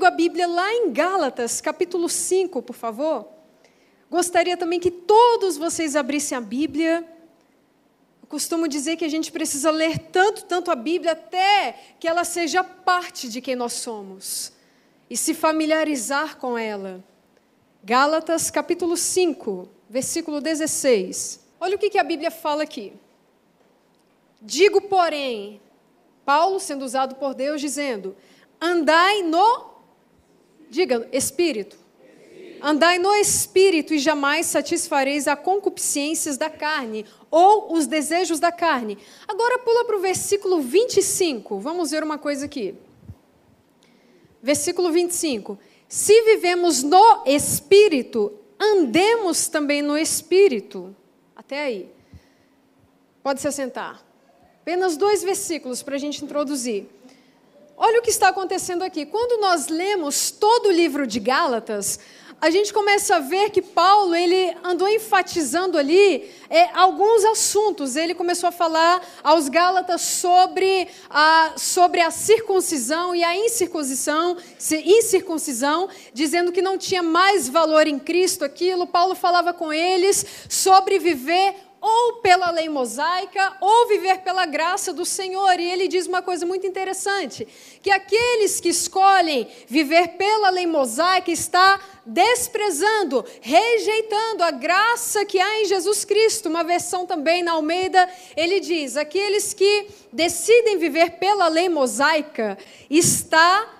comigo a Bíblia lá em Gálatas, capítulo 5, por favor. Gostaria também que todos vocês abrissem a Bíblia. Eu costumo dizer que a gente precisa ler tanto, tanto a Bíblia até que ela seja parte de quem nós somos e se familiarizar com ela. Gálatas, capítulo 5, versículo 16. Olha o que a Bíblia fala aqui. Digo, porém, Paulo sendo usado por Deus, dizendo: andai no, diga, espírito. Andai no espírito e jamais satisfareis a concupiscências da carne ou os desejos da carne. Agora pula para o versículo 25. Vamos ver uma coisa aqui. Versículo 25. Se vivemos no espírito, andemos também no espírito. Até aí. Pode se assentar. Apenas dois versículos para a gente introduzir. Olha o que está acontecendo aqui. Quando nós lemos todo o livro de Gálatas, a gente começa a ver que Paulo ele andou enfatizando ali é, alguns assuntos. Ele começou a falar aos Gálatas sobre a, sobre a circuncisão e a incircuncisão, incircuncisão, dizendo que não tinha mais valor em Cristo aquilo. Paulo falava com eles sobre viver ou pela lei mosaica, ou viver pela graça do Senhor. E ele diz uma coisa muito interessante: que aqueles que escolhem viver pela lei mosaica está desprezando, rejeitando a graça que há em Jesus Cristo. Uma versão também na Almeida, ele diz: aqueles que decidem viver pela lei mosaica está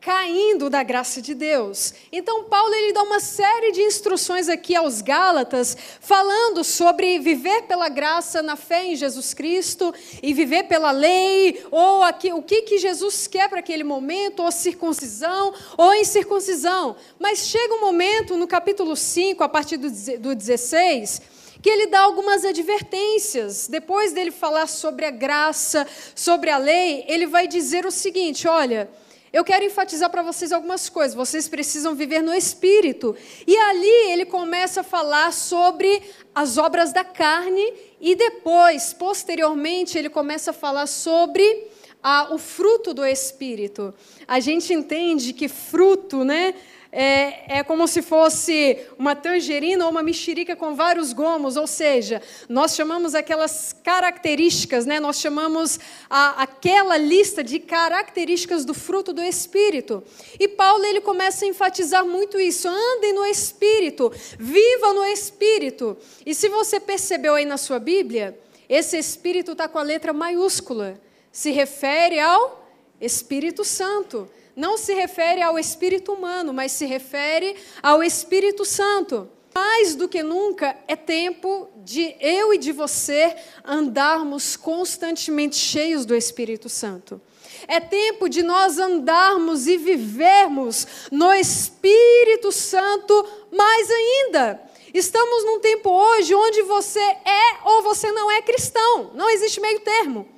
caindo da graça de Deus. Então Paulo ele dá uma série de instruções aqui aos Gálatas, falando sobre viver pela graça na fé em Jesus Cristo e viver pela lei, ou aqui, o que, que Jesus quer para aquele momento, ou circuncisão, ou incircuncisão. Mas chega um momento no capítulo 5, a partir do, do 16, que ele dá algumas advertências. Depois dele falar sobre a graça, sobre a lei, ele vai dizer o seguinte: olha, eu quero enfatizar para vocês algumas coisas. Vocês precisam viver no espírito. E ali ele começa a falar sobre as obras da carne e depois, posteriormente, ele começa a falar sobre ah, o fruto do espírito. A gente entende que fruto, né? É, é como se fosse uma tangerina ou uma mexerica com vários gomos, ou seja, nós chamamos aquelas características, né? nós chamamos a, aquela lista de características do fruto do Espírito. E Paulo ele começa a enfatizar muito isso: andem no Espírito, viva no Espírito. E se você percebeu aí na sua Bíblia, esse Espírito está com a letra maiúscula, se refere ao Espírito Santo não se refere ao espírito humano, mas se refere ao Espírito Santo. Mais do que nunca é tempo de eu e de você andarmos constantemente cheios do Espírito Santo. É tempo de nós andarmos e vivermos no Espírito Santo mais ainda. Estamos num tempo hoje onde você é ou você não é cristão. Não existe meio termo.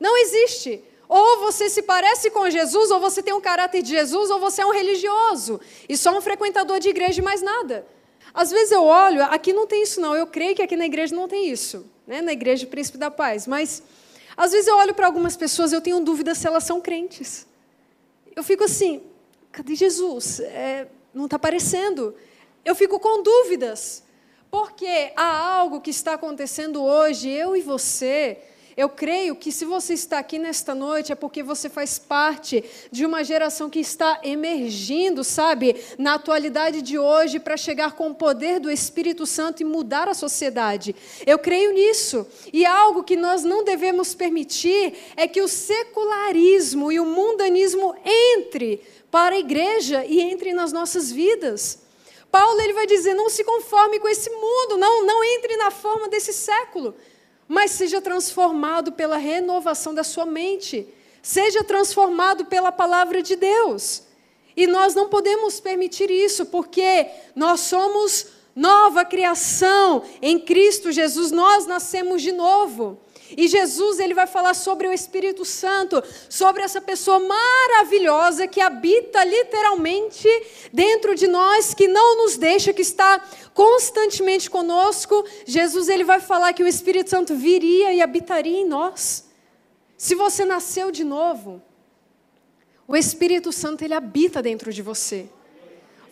Não existe. Ou você se parece com Jesus, ou você tem um caráter de Jesus, ou você é um religioso e só um frequentador de igreja e mais nada. Às vezes eu olho, aqui não tem isso não, eu creio que aqui na igreja não tem isso, né? na igreja Príncipe da Paz, mas às vezes eu olho para algumas pessoas eu tenho dúvida se elas são crentes. Eu fico assim, cadê Jesus? É, não está aparecendo. Eu fico com dúvidas, porque há algo que está acontecendo hoje, eu e você, eu creio que se você está aqui nesta noite é porque você faz parte de uma geração que está emergindo, sabe, na atualidade de hoje para chegar com o poder do Espírito Santo e mudar a sociedade. Eu creio nisso. E algo que nós não devemos permitir é que o secularismo e o mundanismo entre para a igreja e entre nas nossas vidas. Paulo ele vai dizer: não se conforme com esse mundo, não, não entre na forma desse século mas seja transformado pela renovação da sua mente, seja transformado pela palavra de Deus. E nós não podemos permitir isso, porque nós somos nova criação em Cristo Jesus, nós nascemos de novo. E Jesus ele vai falar sobre o Espírito Santo, sobre essa pessoa maravilhosa que habita literalmente dentro de nós, que não nos deixa, que está constantemente conosco. Jesus ele vai falar que o Espírito Santo viria e habitaria em nós. Se você nasceu de novo, O Espírito Santo ele habita dentro de você.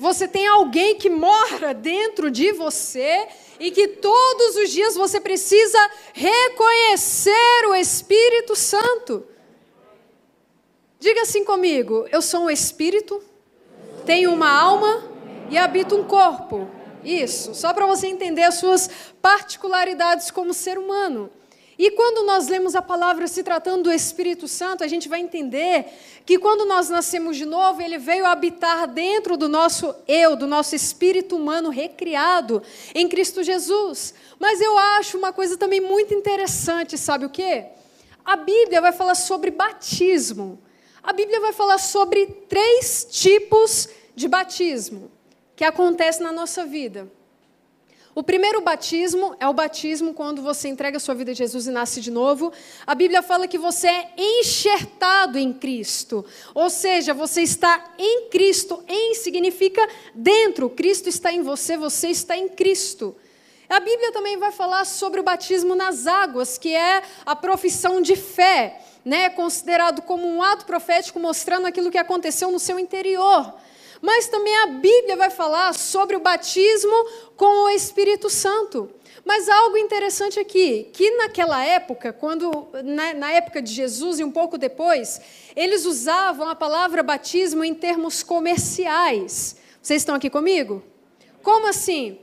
Você tem alguém que mora dentro de você e que todos os dias você precisa reconhecer o Espírito Santo. Diga assim comigo: eu sou um espírito, tenho uma alma e habito um corpo. Isso, só para você entender as suas particularidades como ser humano. E quando nós lemos a palavra se tratando do Espírito Santo, a gente vai entender que quando nós nascemos de novo, ele veio habitar dentro do nosso eu, do nosso espírito humano recriado em Cristo Jesus. Mas eu acho uma coisa também muito interessante, sabe o quê? A Bíblia vai falar sobre batismo. A Bíblia vai falar sobre três tipos de batismo que acontecem na nossa vida. O primeiro batismo é o batismo quando você entrega a sua vida a Jesus e nasce de novo. A Bíblia fala que você é enxertado em Cristo. Ou seja, você está em Cristo. Em significa dentro. Cristo está em você, você está em Cristo. A Bíblia também vai falar sobre o batismo nas águas, que é a profissão de fé, né? considerado como um ato profético mostrando aquilo que aconteceu no seu interior. Mas também a Bíblia vai falar sobre o batismo com o Espírito Santo. Mas algo interessante aqui, que naquela época, quando na, na, época de Jesus e um pouco depois, eles usavam a palavra batismo em termos comerciais. Vocês estão aqui comigo? Como assim?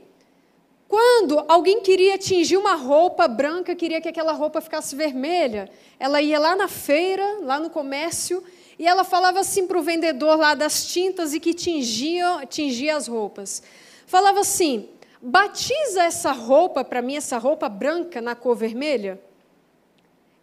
Quando alguém queria tingir uma roupa branca, queria que aquela roupa ficasse vermelha, ela ia lá na feira, lá no comércio, e ela falava assim para o vendedor lá das tintas e que tingia, tingia as roupas. Falava assim: batiza essa roupa para mim, essa roupa branca na cor vermelha.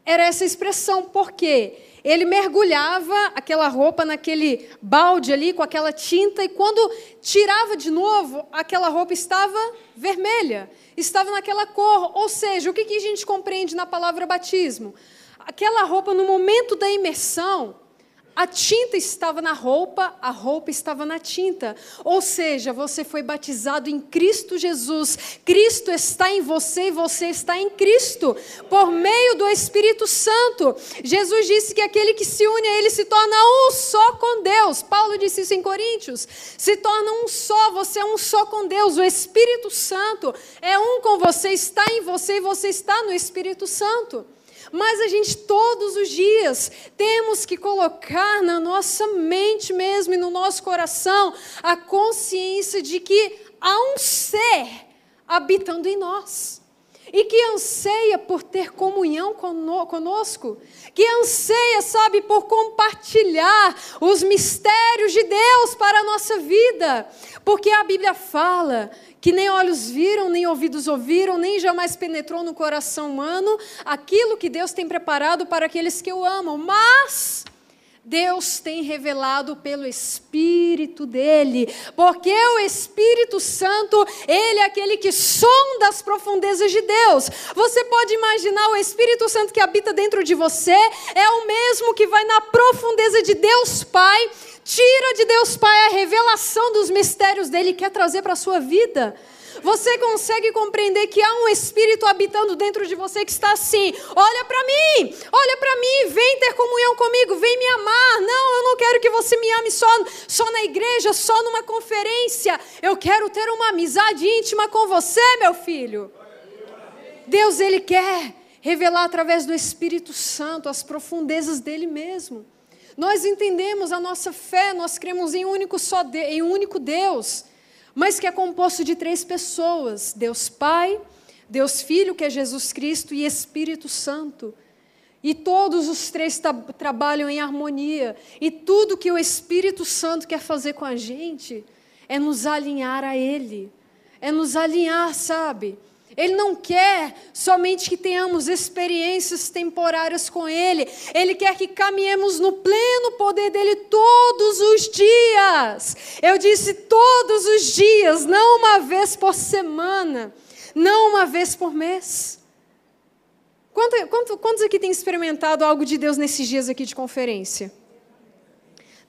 Era essa expressão, porque ele mergulhava aquela roupa naquele balde ali com aquela tinta e quando tirava de novo, aquela roupa estava vermelha, estava naquela cor. Ou seja, o que, a gente compreende na palavra batismo? Aquela roupa, no momento da imersão, a tinta estava na roupa, a roupa estava na tinta. Ou seja, você foi batizado em Cristo Jesus. Cristo está em você e você está em Cristo, por meio do Espírito Santo. Jesus disse que aquele que se une a Ele se torna um só com Deus. Paulo disse isso em Coríntios. Se torna um só, você é um só com Deus. O Espírito Santo é um com você, está em você e você está no Espírito Santo. Mas a gente todos os dias temos que colocar na nossa mente mesmo e no nosso coração a consciência de que há um ser habitando em nós e que anseia por ter comunhão conosco, que anseia, sabe, por compartilhar os mistérios de Deus para a nossa vida, porque a Bíblia fala que nem olhos viram, nem ouvidos ouviram, nem jamais penetrou no coração humano aquilo que Deus tem preparado para aqueles que o amam, mas Deus tem revelado pelo Espírito dele, porque o Espírito Santo, ele é aquele que sonda as profundezas de Deus. Você pode imaginar o Espírito Santo que habita dentro de você, é o mesmo que vai na profundeza de Deus Pai Tira de Deus Pai a revelação dos mistérios dele e quer trazer para a sua vida. Você consegue compreender que há um espírito habitando dentro de você que está assim: olha para mim, olha para mim, vem ter comunhão comigo, vem me amar. Não, eu não quero que você me ame só, só na igreja, só numa conferência. Eu quero ter uma amizade íntima com você, meu filho. Deus, Ele quer revelar através do Espírito Santo as profundezas dele mesmo. Nós entendemos a nossa fé, nós cremos em um único, só de, em um único Deus, mas que é composto de três pessoas: Deus Pai, Deus Filho, que é Jesus Cristo, e Espírito Santo. E todos os três trabalham em harmonia. E tudo que o Espírito Santo quer fazer com a gente é nos alinhar a Ele. É nos alinhar, sabe? Ele não quer somente que tenhamos experiências temporárias com Ele. Ele quer que caminhemos no pleno poder dele todos os dias. Eu disse todos os dias, não uma vez por semana, não uma vez por mês. Quanto, quanto, quantos aqui têm experimentado algo de Deus nesses dias aqui de conferência?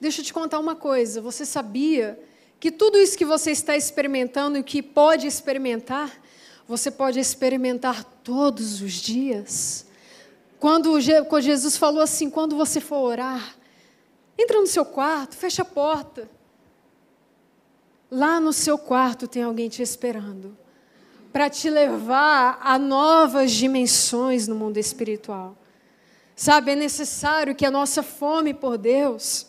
Deixa eu te contar uma coisa. Você sabia que tudo isso que você está experimentando e que pode experimentar você pode experimentar todos os dias. Quando Jesus falou assim: quando você for orar, Entra no seu quarto, fecha a porta. Lá no seu quarto tem alguém te esperando para te levar a novas dimensões no mundo espiritual. Sabe, é necessário que a nossa fome por Deus,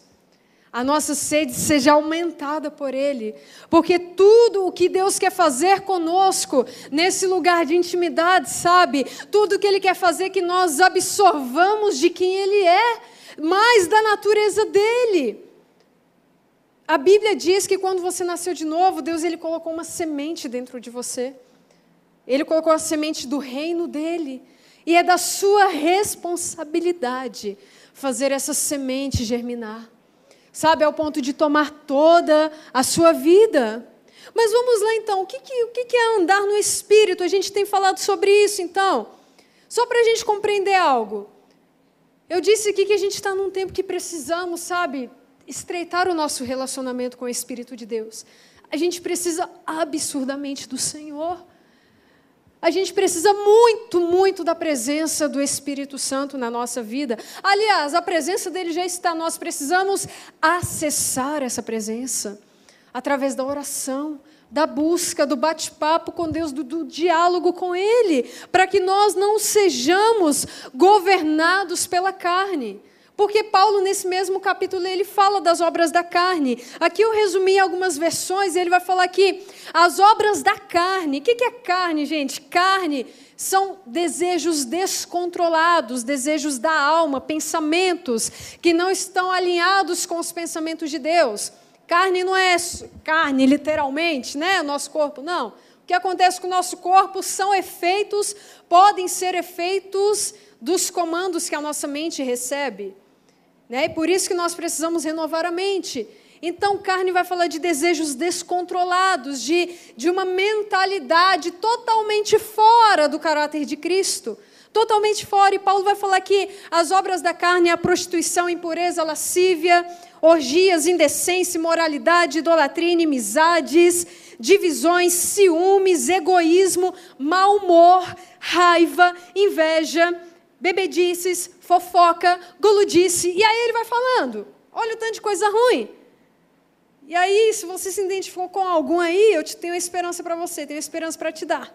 a nossa sede seja aumentada por Ele, porque tudo o que Deus quer fazer conosco, nesse lugar de intimidade, sabe, tudo que Ele quer fazer que nós absorvamos de quem Ele é, mais da natureza dele. A Bíblia diz que quando você nasceu de novo, Deus ele colocou uma semente dentro de você. Ele colocou a semente do reino dele. E é da sua responsabilidade fazer essa semente germinar. Sabe, ao ponto de tomar toda a sua vida. Mas vamos lá então, o que, que, o que é andar no Espírito? A gente tem falado sobre isso então. Só para a gente compreender algo. Eu disse aqui que a gente está num tempo que precisamos, sabe, estreitar o nosso relacionamento com o Espírito de Deus. A gente precisa absurdamente do Senhor. A gente precisa muito, muito da presença do Espírito Santo na nossa vida. Aliás, a presença dele já está, nós precisamos acessar essa presença através da oração, da busca, do bate-papo com Deus, do, do, diálogo com Ele, para que nós não sejamos governados pela carne. Porque Paulo, nesse mesmo capítulo, ele fala das obras da carne. Aqui eu resumi algumas versões, e ele vai falar aqui, as obras da carne. O que é carne, gente? Carne são desejos descontrolados, desejos da alma, pensamentos que não estão alinhados com os pensamentos de Deus. Carne não é carne, literalmente, né? Nosso corpo, não. O que acontece com o nosso corpo são efeitos, podem ser efeitos dos comandos que a nossa mente recebe. Né? E por isso que nós precisamos renovar a mente. Então, carne vai falar de desejos descontrolados, de, de uma mentalidade totalmente fora do caráter de Cristo. Totalmente fora. E Paulo vai falar que as obras da carne, a prostituição, impureza, lascívia, orgias, indecência, imoralidade, idolatria, inimizades, divisões, ciúmes, egoísmo, mau humor, raiva, inveja, bebedices, fofoca, guludice. E aí ele vai falando. Olha o tanto de coisa ruim. E aí, se você se identificou com algum aí, eu te tenho esperança para você, tenho esperança para te dar.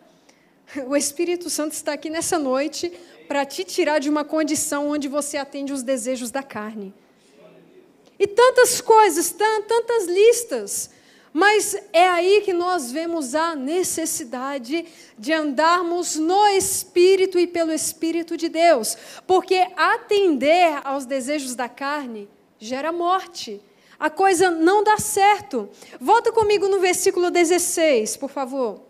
O Espírito Santo está aqui nessa noite para te tirar de uma condição onde você atende os desejos da carne. E tantas coisas, tantas listas. Mas é aí que nós vemos a necessidade de andarmos no Espírito e pelo Espírito de Deus. Porque atender aos desejos da carne gera morte. A coisa não dá certo. Volta comigo no versículo 16, por favor.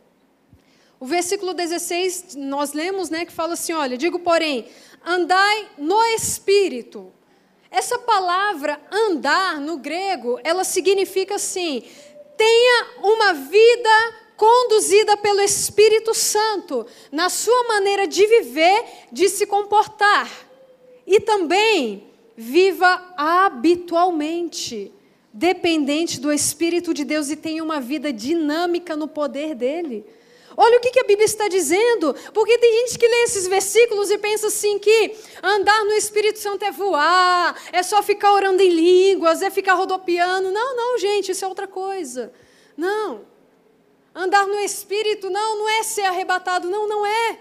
O versículo 16, nós lemos, né, que fala assim: olha, digo, porém, andai no Espírito essa palavra andar no grego, ela significa assim: tenha uma vida conduzida pelo Espírito Santo na sua maneira de viver, de se comportar. E também viva habitualmente, dependente do Espírito de Deus e tenha uma vida dinâmica no poder dele. Olha o que a Bíblia está dizendo, porque tem gente que lê esses versículos e pensa assim que andar no Espírito Santo é voar, é só ficar orando em línguas, é ficar rodopiando. Não, não, gente, isso é outra coisa. Não. Andar no Espírito não, não é ser arrebatado, não, não é.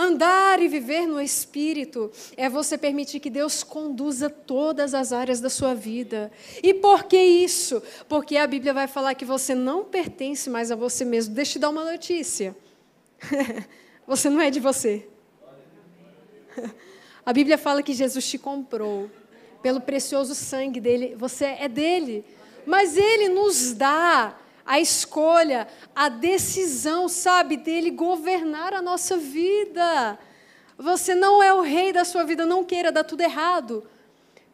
Andar e viver no Espírito é você permitir que Deus conduza todas as áreas da sua vida. E por que isso? Porque a Bíblia vai falar que você não pertence mais a você mesmo. Deixa eu te dar uma notícia. você não é de você. A Bíblia fala que Jesus te comprou pelo precioso sangue dele. Você é dele. Mas ele nos dá a escolha, a decisão, sabe, dele governar a nossa vida. Você não é o rei da sua vida, não queira dar tudo errado.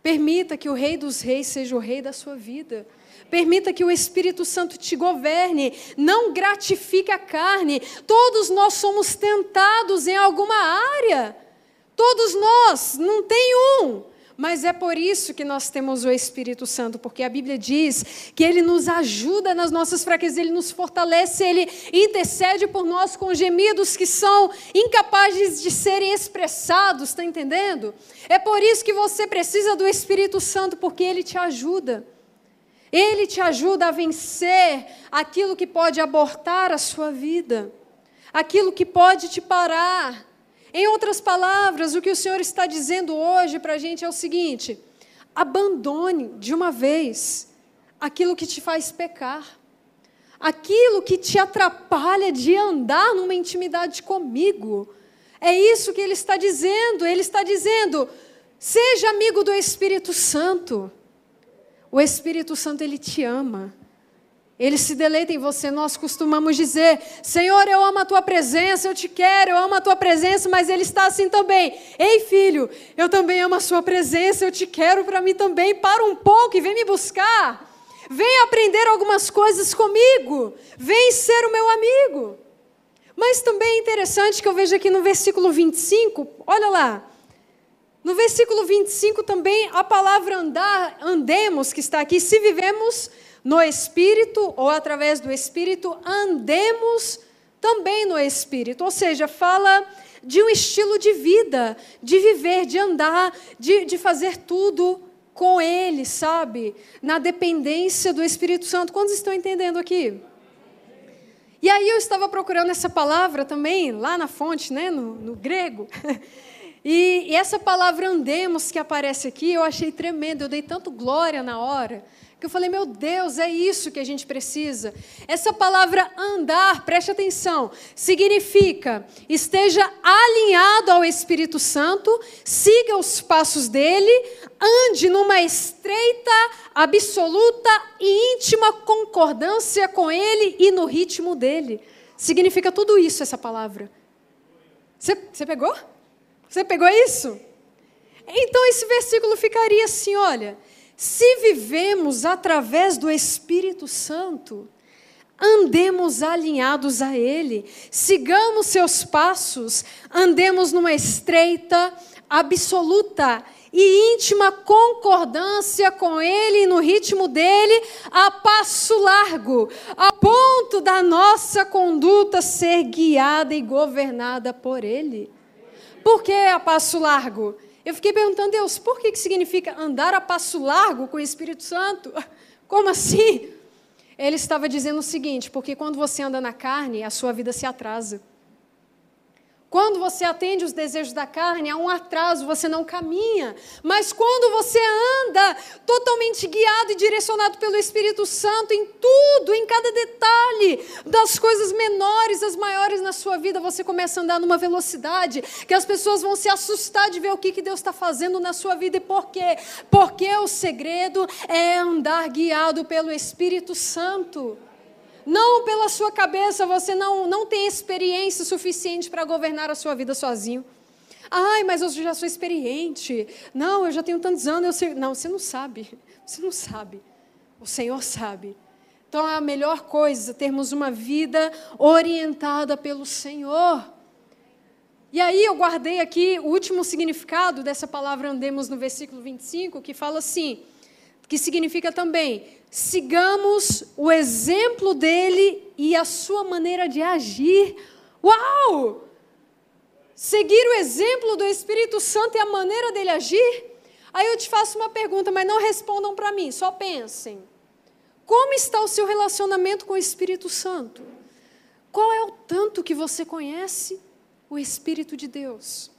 Permita que o Rei dos Reis seja o Rei da sua vida. Permita que o Espírito Santo te governe. Não gratifique a carne. Todos nós somos tentados em alguma área. Todos nós, não tem um. Mas é por isso que nós temos o Espírito Santo, porque a Bíblia diz que ele nos ajuda nas nossas fraquezas, ele nos fortalece, ele intercede por nós com gemidos que são incapazes de serem expressados, está entendendo? É por isso que você precisa do Espírito Santo, porque ele te ajuda. Ele te ajuda a vencer aquilo que pode abortar a sua vida, aquilo que pode te parar em outras palavras, o que o Senhor está dizendo hoje para a gente é o seguinte: abandone de uma vez aquilo que te faz pecar, aquilo que te atrapalha de andar numa intimidade comigo. É isso que ele está dizendo. Ele está dizendo: seja amigo do Espírito Santo. O Espírito Santo, ele te ama. Ele se deleita em você. Nós costumamos dizer: Senhor, eu amo a tua presença, eu te quero, eu amo a tua presença, mas Ele está assim também. Ei, filho, eu também amo a sua presença, eu te quero para mim também. Para um pouco e vem me buscar. Vem aprender algumas coisas comigo. Vem ser o meu amigo. Mas também é interessante que eu vejo aqui no versículo 25, olha lá. No versículo 25 também a palavra andar, andemos, que está aqui, se vivemos no Espírito ou através do Espírito, andemos também no Espírito. Ou seja, fala de um estilo de vida, de viver, de andar, de, de fazer tudo com Ele, sabe? Na dependência do Espírito Santo. Quantos estão entendendo aqui? E aí eu estava procurando essa palavra também, lá na fonte, né, no, no grego. E, e, essa palavra andemos que aparece aqui, eu achei tremendo, eu dei tanto glória na hora. Que eu falei, meu Deus, é isso que a gente precisa. Essa palavra andar, preste atenção, significa esteja alinhado ao Espírito Santo, siga os passos dele, ande numa estreita, absoluta e íntima concordância com ele e no ritmo dele. Significa tudo isso essa palavra. Você, você pegou? Você pegou isso? Então esse versículo ficaria assim, olha. Se vivemos através do Espírito Santo, andemos alinhados a Ele, sigamos seus passos, andemos numa estreita, absoluta e íntima concordância com Ele no ritmo dele, a passo largo, a ponto da nossa conduta ser guiada e governada por Ele. Por que a passo largo? Eu fiquei perguntando, Deus, por que, que significa andar a passo largo com o Espírito Santo? Como assim? Ele estava dizendo o seguinte: porque quando você anda na carne, a sua vida se atrasa. Quando você atende os desejos da carne, há um atraso, você não caminha. Mas quando você anda totalmente guiado e direcionado pelo Espírito Santo em tudo, em cada detalhe, das coisas menores às maiores na sua vida, você começa a andar numa velocidade que as pessoas vão se assustar de ver o que, que Deus está fazendo na sua vida. E por quê? Porque o segredo é andar guiado pelo Espírito Santo. Não pela sua cabeça, você não, não tem experiência suficiente para governar a sua vida sozinho. Ai, mas eu já sou experiente. Não, eu já tenho tantos anos. Eu sei. Não, você não sabe. Você não sabe. O Senhor sabe. Então, é a melhor coisa termos uma vida orientada pelo Senhor. E aí eu guardei aqui o último significado dessa palavra andemos no versículo 25, que fala assim: que significa também sigamos o exemplo dele e a sua maneira de agir. Uau! Seguir o exemplo do Espírito Santo e a maneira dele agir? Aí eu te faço uma pergunta, mas não respondam para mim, só pensem. Como está o seu relacionamento com o Espírito Santo? Qual é o tanto que você conhece o Espírito de Deus?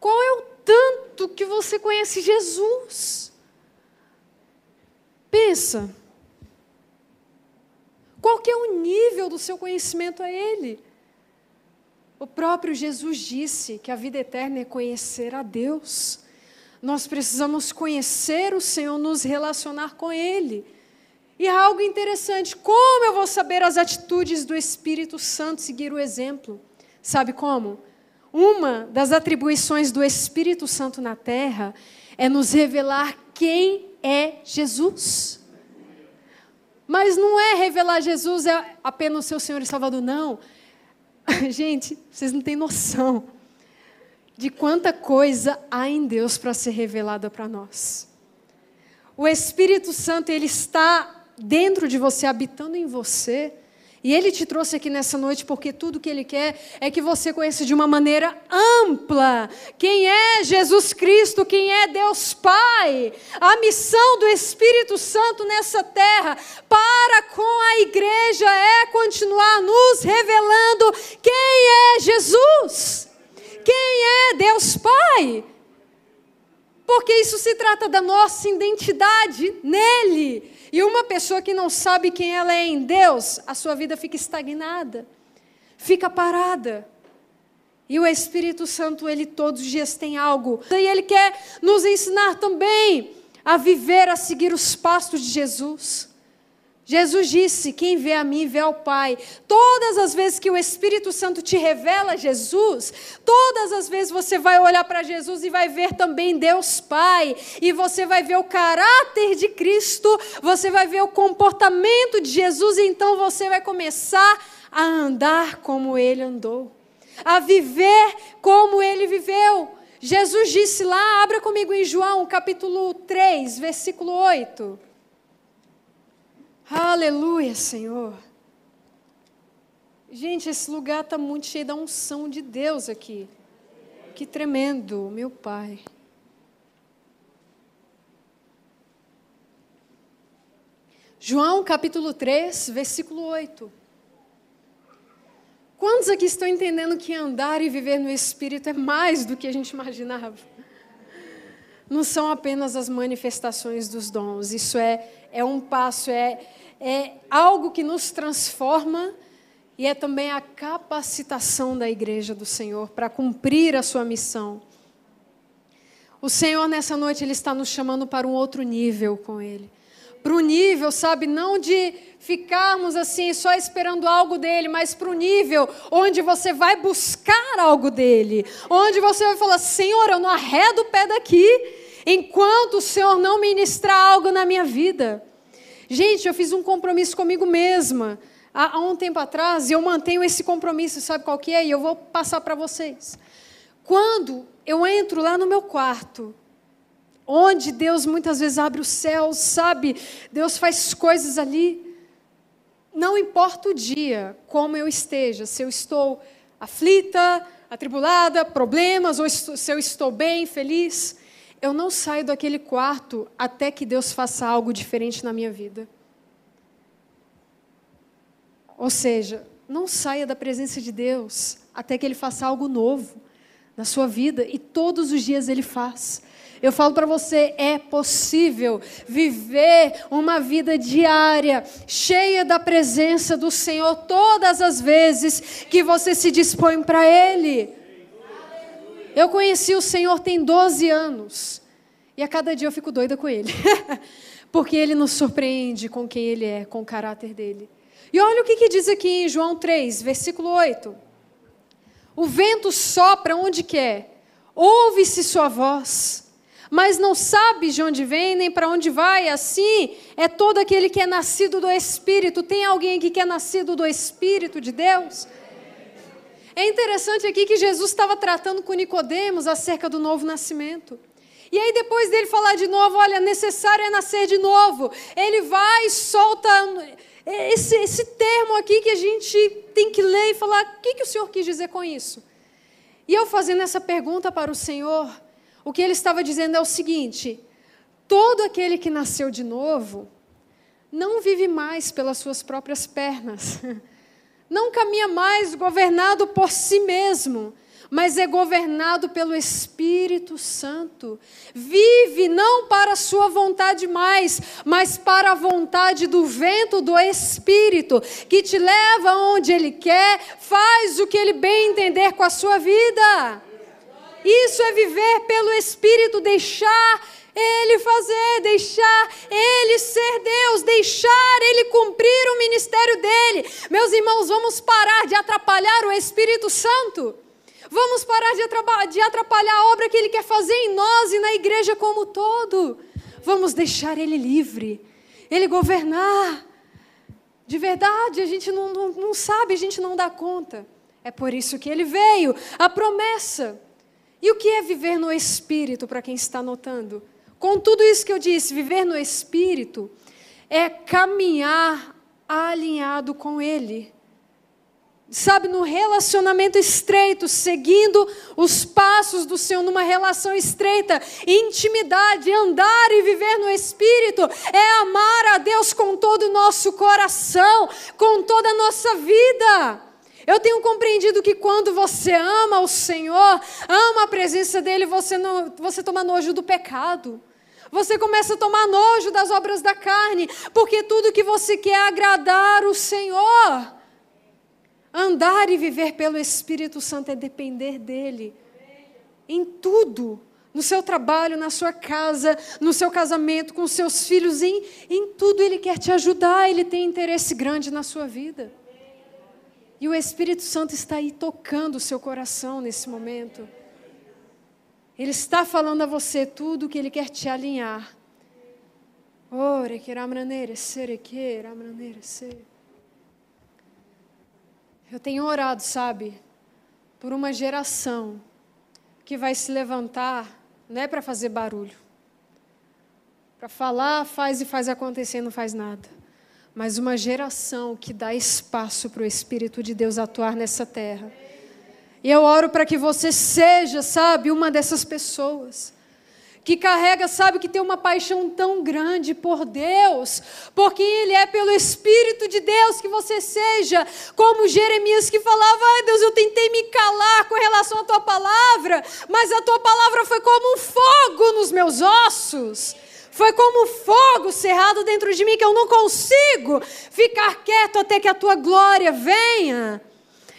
Qual é o tanto que você conhece Jesus? Pensa. Qual que é o nível do seu conhecimento a Ele? O próprio Jesus disse que a vida eterna é conhecer a Deus. Nós precisamos conhecer o Senhor, nos relacionar com Ele. E há algo interessante: como eu vou saber as atitudes do Espírito Santo, seguir o exemplo? Sabe como? Uma das atribuições do Espírito Santo na terra é nos revelar quem é Jesus. Mas não é revelar Jesus é apenas o seu Senhor e Salvador, não. Gente, vocês não têm noção. de quanta coisa há em Deus para ser revelada para nós. O Espírito Santo, ele está dentro de você, habitando em você. E Ele te trouxe aqui nessa noite porque tudo que Ele quer é que você conheça de uma maneira ampla quem é Jesus Cristo, quem é Deus Pai. A missão do Espírito Santo nessa terra para com a igreja é continuar nos revelando quem é Jesus, quem é Deus Pai. Porque isso se trata da nossa identidade nele. E uma pessoa que não sabe quem ela é em Deus, a sua vida fica estagnada, fica parada. E o Espírito Santo, ele todos os dias tem algo. E ele quer nos ensinar também a viver, a seguir os passos de Jesus. Jesus disse: Quem vê a mim, vê ao Pai. Todas as vezes que o Espírito Santo te revela Jesus, todas as vezes você vai olhar para Jesus e vai ver também Deus Pai. E você vai ver o caráter de Cristo, você vai ver o comportamento de Jesus, e então você vai começar a andar como ele andou, a viver como ele viveu. Jesus disse lá, abra comigo em João capítulo 3, versículo 8. Aleluia, Senhor. Gente, esse lugar está muito cheio da unção de Deus aqui. Que tremendo, meu Pai. João capítulo 3, versículo 8. Quantos aqui estão entendendo que andar e viver no Espírito é mais do que a gente imaginava? Não são apenas as manifestações dos dons, isso é é um passo, é, é algo que nos transforma e é também a capacitação da igreja do Senhor para cumprir a sua missão. O Senhor, nessa noite, Ele está nos chamando para um outro nível com Ele. Para o nível, sabe, não de ficarmos assim só esperando algo dele, mas para o nível onde você vai buscar algo dele. Onde você vai falar: Senhor, eu não arredo o pé daqui enquanto o Senhor não ministrar algo na minha vida. Gente, eu fiz um compromisso comigo mesma há, um tempo atrás e eu mantenho esse compromisso, sabe qual que é? E eu vou passar para vocês. Quando eu entro lá no meu quarto, onde Deus muitas vezes abre os céus, sabe? Deus faz coisas ali. Não importa o dia, como eu esteja, se eu estou aflita, atribulada, problemas, ou se eu estou bem, feliz, eu não saio daquele quarto até que Deus faça algo diferente na minha vida. Ou seja, não saia da presença de Deus até que Ele faça algo novo na sua vida, e todos os dias Ele faz. Eu falo para você, é possível viver uma vida diária, cheia da presença do Senhor, todas as vezes que você se dispõe para Ele. Eu conheci o Senhor tem 12 anos. E a cada dia eu fico doida com Ele. Porque Ele nos surpreende com quem Ele é, com o caráter dele. E olha o que, que diz aqui em João 3, versículo 8. O vento sopra onde quer, ouve-se sua voz, mas não sabe de onde vem nem para onde vai. Assim é todo aquele que é nascido do Espírito. Tem alguém aqui que é nascido do Espírito de Deus? É interessante aqui que Jesus estava tratando com Nicodemos acerca do novo nascimento. E aí depois dele falar de novo, olha, necessário é nascer de novo. Ele vai e solta esse, esse termo aqui que a gente tem que ler e falar, o que, que o Senhor quis dizer com isso? E eu fazendo essa pergunta para o Senhor, o que ele estava dizendo é o seguinte: todo aquele que nasceu de novo não vive mais pelas suas próprias pernas não caminha mais governado por si mesmo, mas é governado pelo Espírito Santo. Vive não para a sua vontade mais, mas para a vontade do vento do Espírito, que te leva onde Ele quer, faz o que Ele bem entender com a sua vida. Isso é viver pelo Espírito, deixar ele fazer, deixar Ele ser Deus, deixar Ele cumprir o ministério dele. Meus irmãos, vamos parar de atrapalhar o Espírito Santo. Vamos parar de atrapalhar a obra que Ele quer fazer em nós e na igreja como todo. Vamos deixar Ele livre, Ele governar. De verdade, a gente não, não, não sabe, a gente não dá conta. É por isso que Ele veio. A promessa E o que é viver no Espírito, para quem está notando? Com tudo isso que eu disse, viver no Espírito é caminhar alinhado com Ele sabe, no relacionamento estreito, seguindo os passos do Senhor, numa relação estreita, intimidade, andar e viver no Espírito, é amar a Deus com todo o nosso coração, com toda a nossa vida. Eu tenho compreendido que quando você ama o Senhor, ama a presença dEle, você, não, você toma nojo do pecado. Você começa a tomar nojo das obras da carne, porque tudo que você quer é agradar o Senhor. Andar e viver pelo Espírito Santo é depender dele. Em tudo. No seu trabalho, na sua casa, no seu casamento, com seus filhos, em, em tudo Ele quer te ajudar, Ele tem interesse grande na sua vida. E o Espírito Santo está aí tocando o seu coração nesse momento. Ele está falando a você tudo que Ele quer te alinhar. Ore, que. Eu tenho orado, sabe, por uma geração que vai se levantar, não é para fazer barulho, para falar, faz e faz acontecer, não faz nada, mas uma geração que dá espaço para o Espírito de Deus atuar nessa terra. E eu oro para que você seja, sabe, uma dessas pessoas que carrega, sabe, que tem uma paixão tão grande por Deus, porque Ele é pelo Espírito de Deus que você seja como Jeremias que falava: ai Deus, eu tentei me calar com relação à tua palavra, mas a tua palavra foi como um fogo nos meus ossos. Foi como fogo cerrado dentro de mim que eu não consigo ficar quieto até que a tua glória venha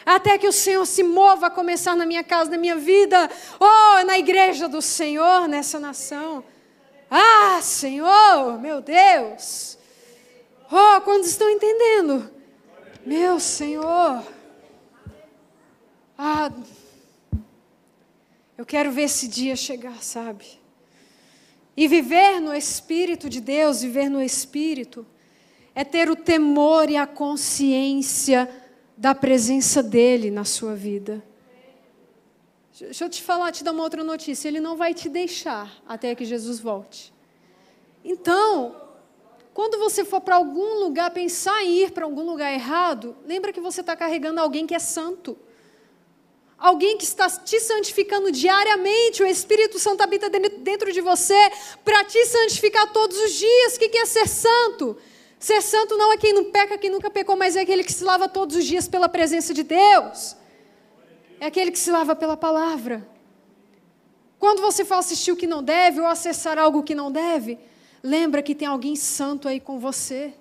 até que o Senhor se mova a começar na minha casa, na minha vida, oh, na igreja do Senhor, nessa nação. Ah, Senhor, meu Deus. Oh, quando estão entendendo? Meu Senhor. Ah, eu quero ver esse dia chegar, sabe? E viver no Espírito de Deus, viver no Espírito, é ter o temor e a consciência da presença dele na sua vida. Deixa eu te falar, te dar uma outra notícia. Ele não vai te deixar até que Jesus volte. Então, quando você for para algum lugar, pensar em ir para algum lugar errado, lembra que você está carregando alguém que é santo. Alguém que está te santificando diariamente, o Espírito Santo habita dentro de você para te santificar todos os dias. O que é ser santo? Ser santo não é quem não peca, quem nunca pecou, mas é aquele que se lava todos os dias pela presença de Deus. É aquele que se lava pela palavra. Quando você for assistir o que não deve ou acessar algo que não deve, lembra que tem alguém santo aí com você.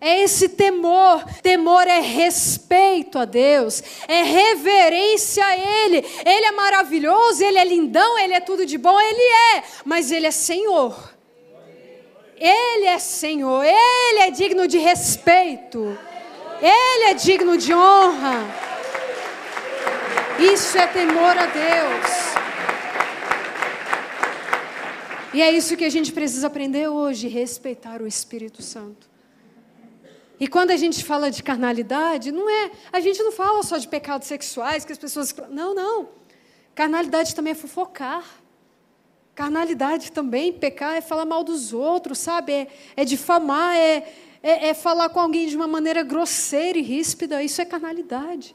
É esse temor. Temor é respeito a Deus, é reverência a Ele. Ele é maravilhoso, Ele é lindão, Ele é tudo de bom, Ele é, mas Ele é Senhor. Ele é Senhor, Ele é digno de respeito, Ele é digno de honra. Isso é temor a Deus. E é isso que a gente precisa aprender hoje: respeitar o Espírito Santo. E quando a gente fala de carnalidade, não é, a gente não fala só de pecados sexuais que as pessoas, não, não. Carnalidade também é fofocar. Carnalidade também, pecar é falar mal dos outros, sabe? É, é difamar, é, é, é falar com alguém de uma maneira grosseira e ríspida. Isso é carnalidade.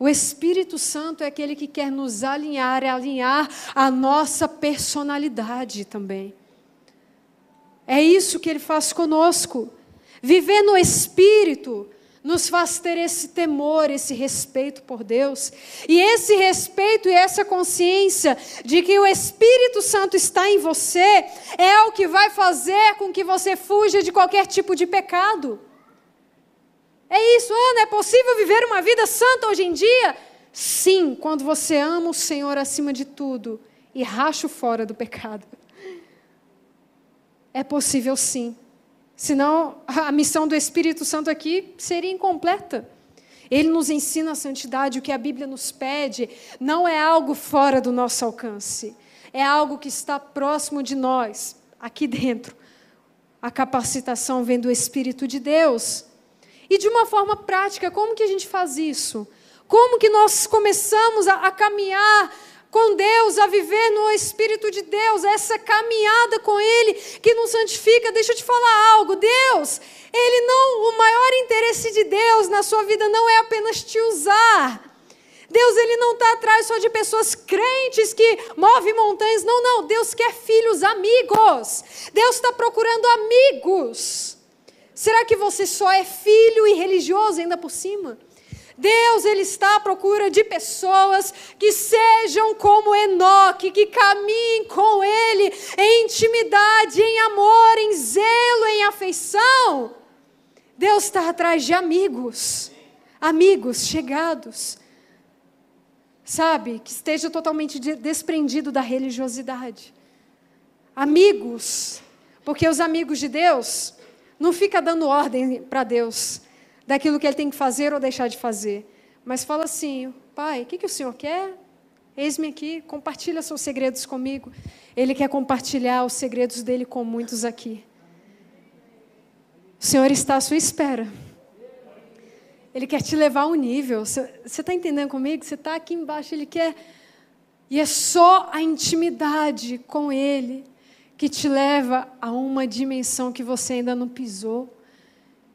O Espírito Santo é aquele que quer nos alinhar, é alinhar a nossa personalidade também. É isso que ele faz conosco. Viver no Espírito nos faz ter esse temor, esse respeito por Deus. E esse respeito e essa consciência de que o Espírito Santo está em você é o que vai fazer com que você fuja de qualquer tipo de pecado. É isso, Ana, é possível viver uma vida santa hoje em dia? Sim, quando você ama o Senhor acima de tudo e racha fora do pecado. É possível sim. Senão a missão do Espírito Santo aqui seria incompleta. Ele nos ensina a santidade, o que a Bíblia nos pede não é algo fora do nosso alcance, é algo que está próximo de nós, aqui dentro. A capacitação vem do Espírito de Deus. E de uma forma prática, como que a gente faz isso? Como que nós começamos a, a caminhar com Deus, a viver no Espírito de Deus, essa caminhada com Ele que nos santifica. Deixa eu te falar algo. Deus, Ele não, o maior interesse de Deus na sua vida não é apenas te usar. Deus ele não está atrás só de pessoas crentes que movem montanhas. Não, não. Deus quer filhos amigos. Deus está procurando amigos. Será que você só é filho e religioso ainda por cima? Deus ele está à procura de pessoas que sejam como Enoque, que caminhem com Ele em intimidade, em amor, em zelo, em afeição. Deus está atrás de amigos, amigos chegados, sabe, que esteja totalmente desprendido da religiosidade. Amigos, porque os amigos de Deus não fica dando ordem para Deus daquilo que ele tem que fazer ou deixar de fazer, mas fala assim: Pai, o que, que o Senhor quer? Eis-me aqui, compartilha seus segredos comigo. Ele quer compartilhar os segredos dele com muitos aqui. O Senhor está à sua espera. Ele quer te levar a um nível. Você está entendendo comigo? Você está aqui embaixo, Ele quer. E é só a intimidade com Ele que te leva a uma dimensão que você ainda não pisou,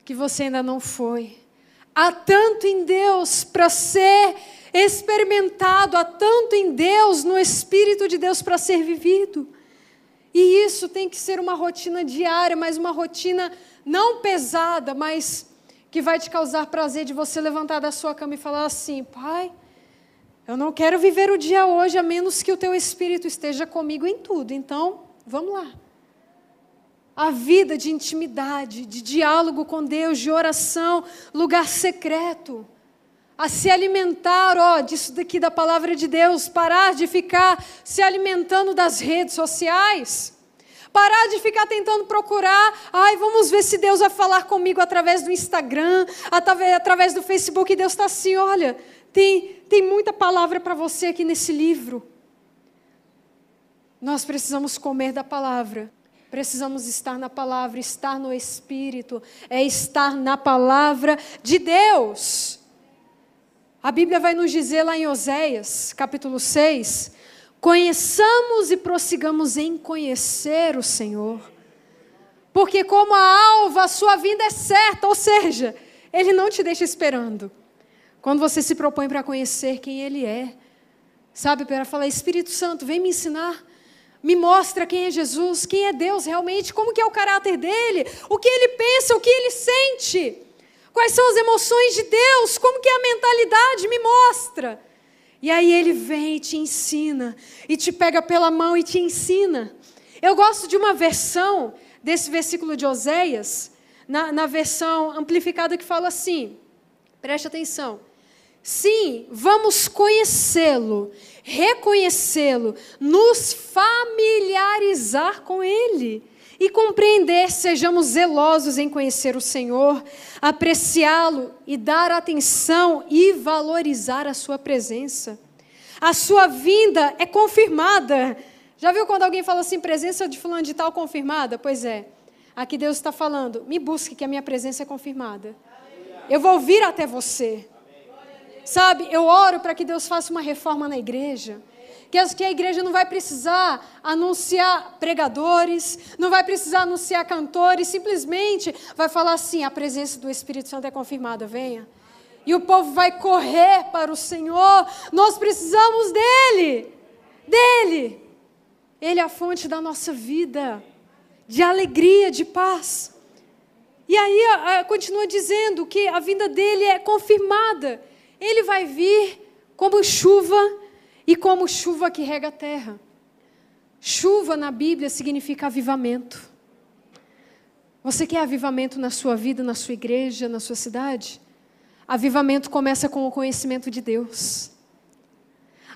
que você ainda não foi. Há tanto em Deus para ser experimentado, há tanto em Deus, no Espírito de Deus para ser vivido. E isso tem que ser uma rotina diária, mas uma rotina não pesada, mas que vai te causar prazer de você levantar da sua cama e falar assim: Pai, eu não quero viver o dia hoje a menos que o teu Espírito esteja comigo em tudo. Então, vamos lá. A vida de intimidade, de diálogo com Deus, de oração, lugar secreto. A se alimentar, ó, disso daqui da palavra de Deus, parar de ficar se alimentando das redes sociais Parar de ficar tentando procurar, ai, vamos ver se Deus vai falar comigo através do Instagram, através do Facebook. E Deus está assim: olha, tem, tem muita palavra para você aqui nesse livro. Nós precisamos comer da palavra. Precisamos estar na palavra, estar no Espírito, é estar na palavra de Deus. A Bíblia vai nos dizer lá em Oséias, capítulo 6, Conheçamos e prossigamos em conhecer o Senhor. Porque, como a alva, a sua vinda é certa, ou seja, Ele não te deixa esperando. Quando você se propõe para conhecer quem Ele é, sabe, para falar: Espírito Santo, vem me ensinar. Me mostra quem é Jesus, quem é Deus realmente, como que é o caráter dele, o que ele pensa, o que ele sente. Quais são as emoções de Deus? Como que é a mentalidade? Me mostra. E aí ele vem e te ensina, e te pega pela mão e te ensina. Eu gosto de uma versão desse versículo de Oséias, na, na versão amplificada que fala assim: preste atenção. Sim, vamos conhecê-lo, reconhecê-lo, nos familiarizar com ele e compreender, sejamos zelosos em conhecer o Senhor, apreciá-lo e dar atenção e valorizar a sua presença. A sua vinda é confirmada. Já viu quando alguém fala assim, presença de fulano de tal confirmada? Pois é. Aqui Deus está falando, me busque que a minha presença é confirmada. Eu vou vir até você. Sabe, eu oro para que Deus faça uma reforma na igreja que a igreja não vai precisar anunciar pregadores, não vai precisar anunciar cantores, simplesmente vai falar assim: a presença do Espírito Santo é confirmada, venha. E o povo vai correr para o Senhor, nós precisamos dEle, dEle. Ele é a fonte da nossa vida, de alegria, de paz. E aí continua dizendo que a vinda dele é confirmada. Ele vai vir como chuva e como chuva que rega a terra. Chuva na Bíblia significa avivamento. Você quer avivamento na sua vida, na sua igreja, na sua cidade? Avivamento começa com o conhecimento de Deus.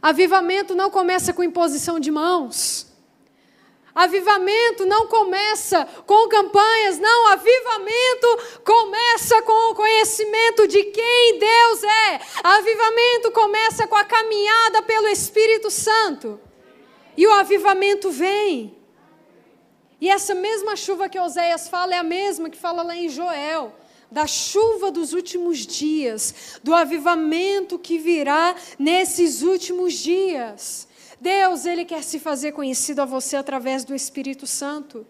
Avivamento não começa com imposição de mãos. Avivamento não começa com campanhas, não. Avivamento começa com o conhecimento de quem Deus é. Avivamento começa com a caminhada pelo Espírito Santo. E o avivamento vem. E essa mesma chuva que Oséias fala é a mesma que fala lá em Joel da chuva dos últimos dias, do avivamento que virá nesses últimos dias. Deus, Ele quer se fazer conhecido a você através do Espírito Santo.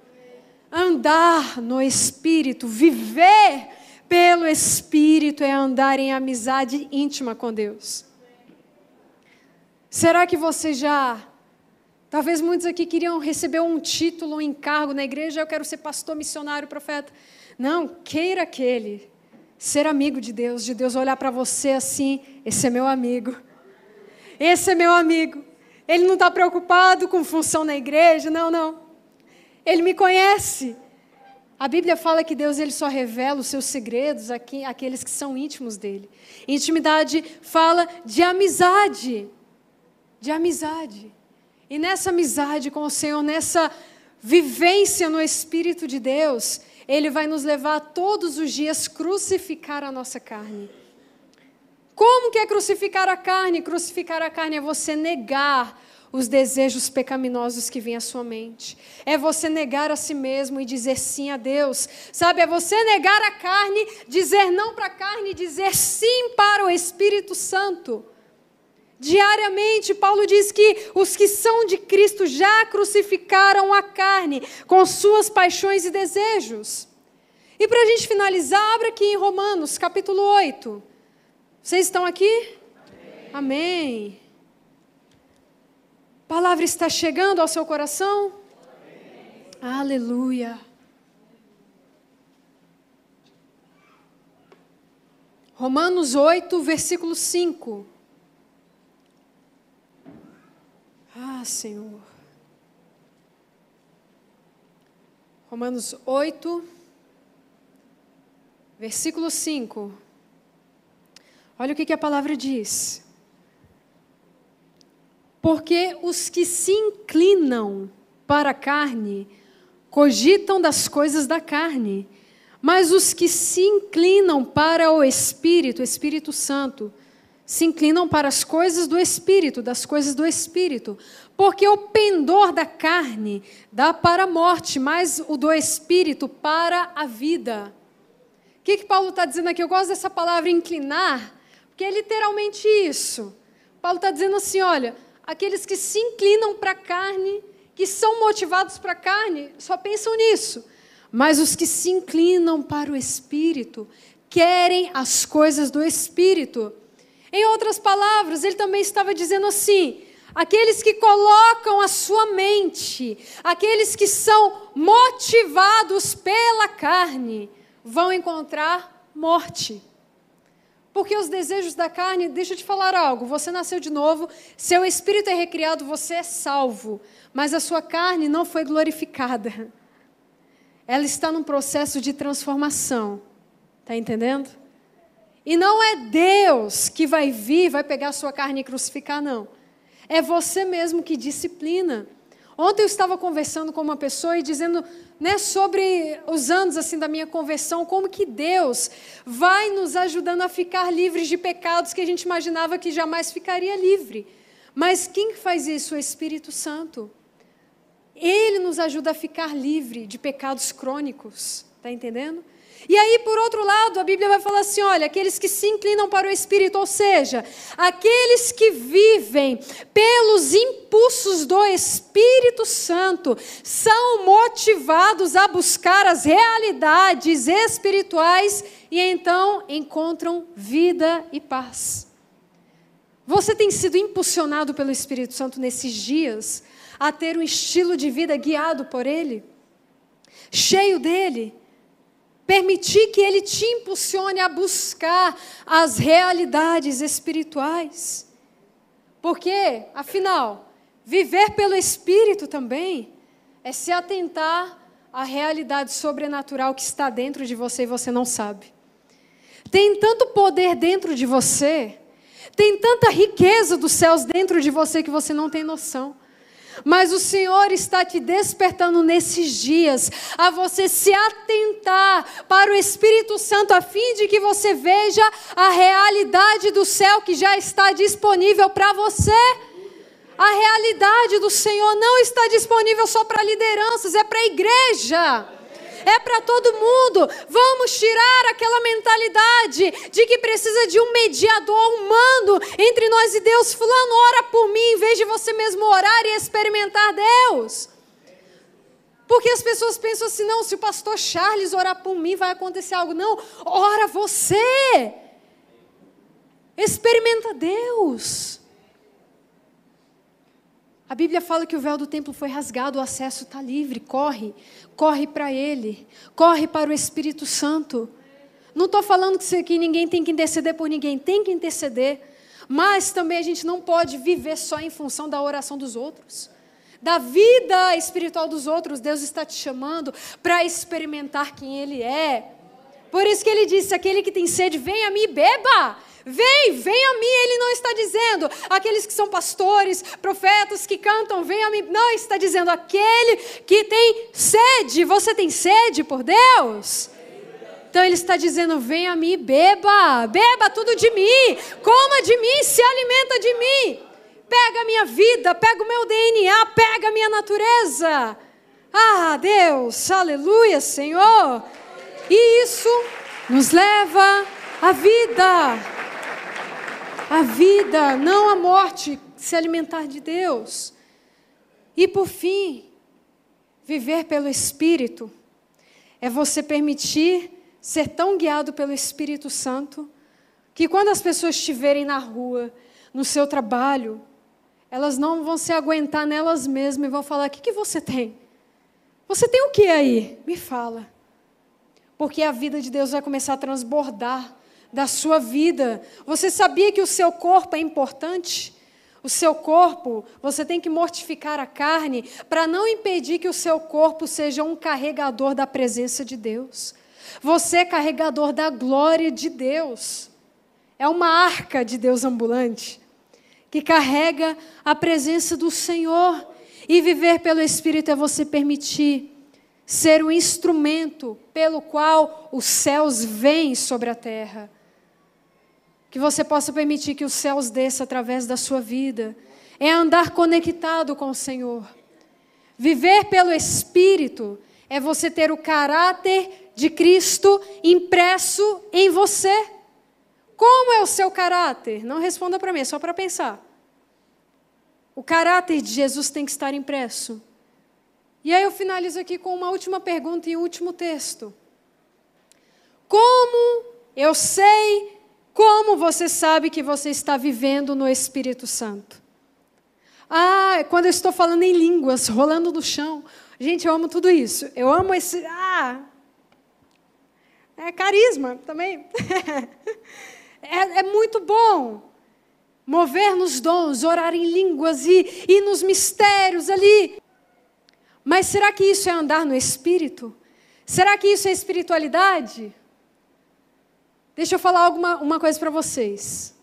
Andar no Espírito, viver pelo Espírito é andar em amizade íntima com Deus. Será que você já. Talvez muitos aqui queriam receber um título, um encargo na igreja, eu quero ser pastor, missionário, profeta. Não, queira aquele. Ser amigo de Deus, de Deus olhar para você assim: esse é meu amigo. Esse é meu amigo. Ele não está preocupado com função na igreja, não, não. Ele me conhece. A Bíblia fala que Deus ele só revela os seus segredos àqueles que são íntimos dele. Intimidade fala de amizade. De amizade. E nessa amizade com o Senhor, nessa vivência no Espírito de Deus, Ele vai nos levar todos os dias crucificar a nossa carne. Como que é crucificar a carne? Crucificar a carne é você negar os desejos pecaminosos que vêm à sua mente. É você negar a si mesmo e dizer sim a Deus. Sabe, é você negar a carne, dizer não para a carne, dizer sim para o Espírito Santo. Diariamente, Paulo diz que os que são de Cristo já crucificaram a carne com suas paixões e desejos. E para a gente finalizar, abra aqui em Romanos, capítulo 8. Vocês estão aqui? Amém. Amém. Palavra está chegando ao seu coração? Amém. Aleluia. Romanos 8, versículo 5. Ah, Senhor. Romanos 8, versículo 5. Olha o que, que a palavra diz. Porque os que se inclinam para a carne cogitam das coisas da carne, mas os que se inclinam para o Espírito, Espírito Santo, se inclinam para as coisas do Espírito, das coisas do Espírito. Porque o pendor da carne dá para a morte, mas o do Espírito para a vida. O que, que Paulo está dizendo aqui? Eu gosto dessa palavra inclinar, porque é literalmente isso. Paulo está dizendo assim: olha, aqueles que se inclinam para a carne, que são motivados para a carne, só pensam nisso. Mas os que se inclinam para o Espírito, querem as coisas do Espírito. Em outras palavras, ele também estava dizendo assim: aqueles que colocam a sua mente, aqueles que são motivados pela carne, vão encontrar morte. Porque os desejos da carne, deixa eu te falar algo, você nasceu de novo, seu espírito é recriado, você é salvo, mas a sua carne não foi glorificada. Ela está num processo de transformação. Está entendendo? E não é Deus que vai vir, vai pegar a sua carne e crucificar, não. É você mesmo que disciplina. Ontem eu estava conversando com uma pessoa e dizendo né, sobre os anos assim da minha conversão, como que Deus vai nos ajudando a ficar livres de pecados que a gente imaginava que jamais ficaria livre. Mas quem faz isso? O Espírito Santo. Ele nos ajuda a ficar livre de pecados crônicos. Está entendendo? E aí, por outro lado, a Bíblia vai falar assim: olha, aqueles que se inclinam para o Espírito, ou seja, aqueles que vivem pelos impulsos do Espírito Santo, são motivados a buscar as realidades espirituais e então encontram vida e paz. Você tem sido impulsionado pelo Espírito Santo nesses dias a ter um estilo de vida guiado por Ele? Cheio dele? Permitir que Ele te impulsione a buscar as realidades espirituais. Porque, afinal, viver pelo Espírito também é se atentar à realidade sobrenatural que está dentro de você e você não sabe. Tem tanto poder dentro de você, tem tanta riqueza dos céus dentro de você que você não tem noção. Mas o Senhor está te despertando nesses dias a você se atentar para o Espírito Santo a fim de que você veja a realidade do céu que já está disponível para você. A realidade do Senhor não está disponível só para lideranças, é para a igreja é para todo mundo. Vamos tirar aquela mentalidade de que precisa de um mediador humano entre nós e Deus. Fulano, ora por mim, em vez de você mesmo orar e experimentar Deus. Porque as pessoas pensam assim: não, se o pastor Charles orar por mim, vai acontecer algo. Não, ora você. Experimenta Deus. A Bíblia fala que o véu do templo foi rasgado, o acesso está livre. Corre, corre para Ele, corre para o Espírito Santo. Não estou falando que, ninguém tem que interceder por ninguém, tem que interceder. Mas também a gente não pode viver só em função da oração dos outros. Da vida espiritual dos outros, Deus está te chamando para experimentar quem Ele é. Por isso que Ele disse: aquele que tem sede, venha a mim e beba. Vem, vem a mim, ele não está dizendo aqueles que são pastores, profetas que cantam, vem a mim. Não, está dizendo aquele que tem sede. Você tem sede por Deus? Então ele está dizendo: vem a mim, beba, beba tudo de mim, coma de mim, se alimenta de mim. Pega a minha vida, pega o meu DNA, pega a minha natureza. Ah, Deus, aleluia, Senhor. E isso nos leva à vida a vida, não a morte, se alimentar de Deus. E por fim, viver pelo Espírito é você permitir ser tão guiado pelo Espírito Santo que quando as pessoas estiverem na rua, no seu trabalho, elas não vão se aguentar nelas mesmas e vão falar: o que, que você tem? Você tem o que aí? Me fala. Porque a vida de Deus vai começar a transbordar da sua vida. Você sabia que o seu corpo é importante? O seu corpo, você tem que mortificar a carne para não impedir que o seu corpo seja um carregador da presença de Deus. Você é carregador da glória de Deus. É uma arca de Deus ambulante que carrega a presença do Senhor. E viver pelo Espírito é você permitir ser o instrumento pelo qual os céus vêm sobre a terra que você possa permitir que os céus desçam através da sua vida. É andar conectado com o Senhor. Viver pelo Espírito é você ter o caráter de Cristo impresso em você. Como é o seu caráter? Não responda para mim, é só para pensar. O caráter de Jesus tem que estar impresso. E aí eu finalizo aqui com uma última pergunta e um último texto. Como eu sei como você sabe que você está vivendo no Espírito Santo? Ah, quando eu estou falando em línguas, rolando no chão. Gente, eu amo tudo isso. Eu amo esse. Ah! É carisma também. é, é muito bom. Mover nos dons, orar em línguas e, e nos mistérios ali. Mas será que isso é andar no Espírito? Será que isso é espiritualidade? Deixa eu falar alguma, uma coisa para vocês.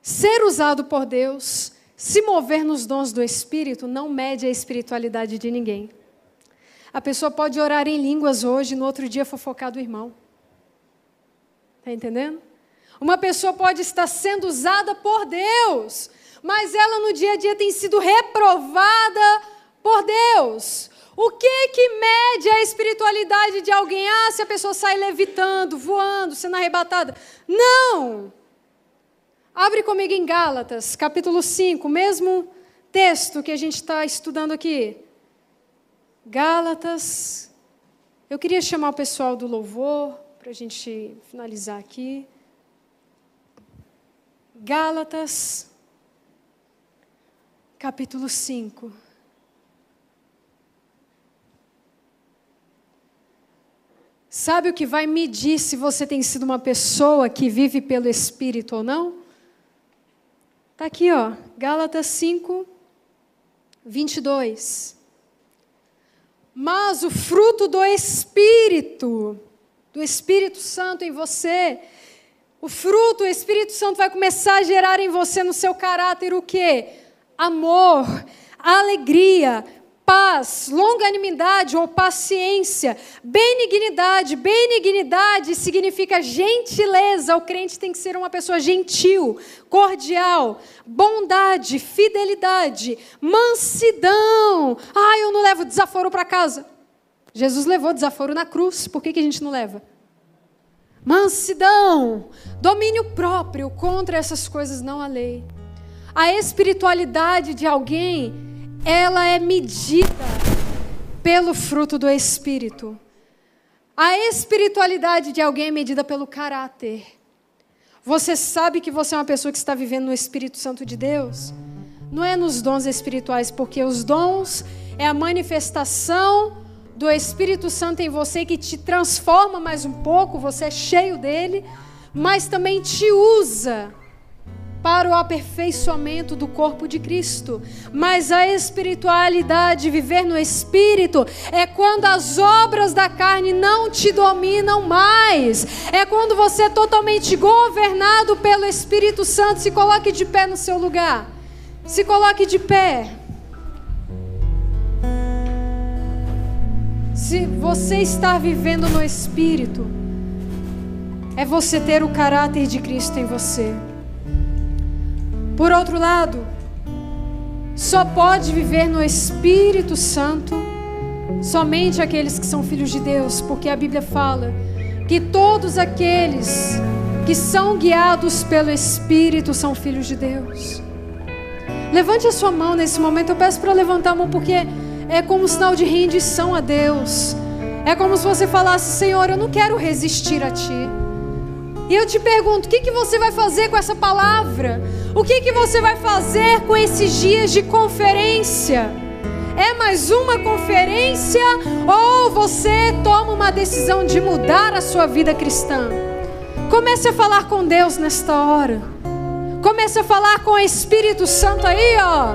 Ser usado por Deus, se mover nos dons do Espírito, não mede a espiritualidade de ninguém. A pessoa pode orar em línguas hoje, no outro dia fofocar do irmão. Está entendendo? Uma pessoa pode estar sendo usada por Deus, mas ela no dia a dia tem sido reprovada por Deus. O que que mede a espiritualidade de alguém? Ah, se a pessoa sai levitando, voando, sendo arrebatada. Não! Abre comigo em Gálatas, capítulo 5, mesmo texto que a gente está estudando aqui. Gálatas. Eu queria chamar o pessoal do louvor para a gente finalizar aqui. Gálatas, capítulo 5. Sabe o que vai medir se você tem sido uma pessoa que vive pelo Espírito ou não? Está aqui, ó, Gálatas 5, 22. Mas o fruto do Espírito, do Espírito Santo em você, o fruto, o Espírito Santo vai começar a gerar em você, no seu caráter, o quê? Amor, alegria, paz, longanimidade ou paciência, benignidade. Benignidade significa gentileza. O crente tem que ser uma pessoa gentil, cordial, bondade, fidelidade, mansidão. Ah, eu não levo desaforo para casa. Jesus levou desaforo na cruz. Por que, que a gente não leva? mansidão, domínio próprio contra essas coisas não há lei. A espiritualidade de alguém, ela é medida pelo fruto do espírito. A espiritualidade de alguém é medida pelo caráter. Você sabe que você é uma pessoa que está vivendo no Espírito Santo de Deus? Não é nos dons espirituais, porque os dons é a manifestação do Espírito Santo em você que te transforma mais um pouco, você é cheio dele, mas também te usa para o aperfeiçoamento do corpo de Cristo. Mas a espiritualidade, viver no Espírito, é quando as obras da carne não te dominam mais. É quando você é totalmente governado pelo Espírito Santo. Se coloque de pé no seu lugar. Se coloque de pé. Se você está vivendo no Espírito, é você ter o caráter de Cristo em você. Por outro lado, só pode viver no Espírito Santo somente aqueles que são filhos de Deus, porque a Bíblia fala que todos aqueles que são guiados pelo Espírito são filhos de Deus. Levante a sua mão nesse momento, eu peço para levantar a mão porque é como um sinal de rendição a Deus. É como se você falasse: Senhor, eu não quero resistir a Ti. E eu te pergunto: o que, que você vai fazer com essa palavra? O que, que você vai fazer com esses dias de conferência? É mais uma conferência ou você toma uma decisão de mudar a sua vida cristã? Comece a falar com Deus nesta hora. Comece a falar com o Espírito Santo aí, ó.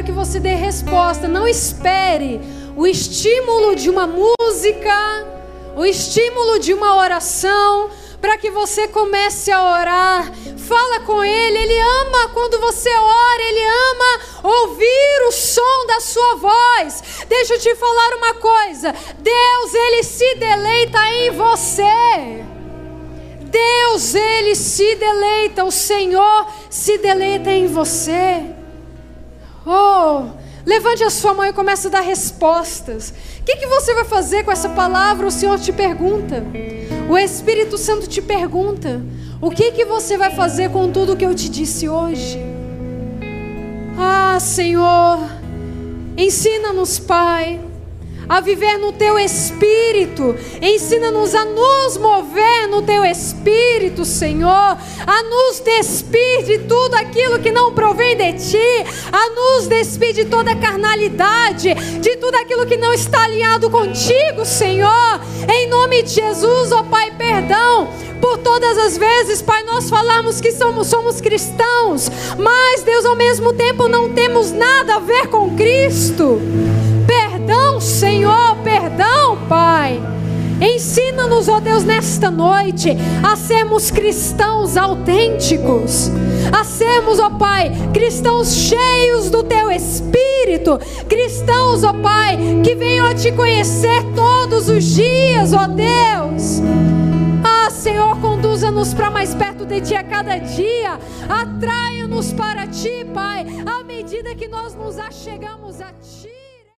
Quero que você dê resposta. Não espere o estímulo de uma música, o estímulo de uma oração, para que você comece a orar. Fala com Ele, Ele ama quando você ora, Ele ama ouvir o som da sua voz. Deixa eu te falar uma coisa: Deus, Ele se deleita em você. Deus, Ele se deleita, o Senhor se deleita em você. Oh, levante a sua mão e comece a dar respostas. O que, que você vai fazer com essa palavra? O Senhor te pergunta. O Espírito Santo te pergunta. O que, que você vai fazer com tudo que eu te disse hoje? Ah, Senhor, ensina-nos, Pai a viver no teu espírito. Ensina-nos a nos mover no teu espírito, Senhor, a nos despir de tudo aquilo que não provém de ti, a nos despir de toda carnalidade, de tudo aquilo que não está alinhado contigo, Senhor. Em nome de Jesus, ó oh Pai, perdão por todas as vezes, Pai, nós falamos que somos, somos cristãos, mas Deus, ao mesmo tempo, não temos nada a ver com Cristo. Senhor, perdão, Pai. Ensina-nos, ó Deus, nesta noite a sermos cristãos autênticos, a sermos, ó Pai, cristãos cheios do Teu Espírito, cristãos, ó Pai, que venham a Te conhecer todos os dias, ó Deus. Ah, Senhor, conduza-nos para mais perto de Ti a cada dia, atraia-nos para Ti, Pai, à medida que nós nos achegamos a Ti.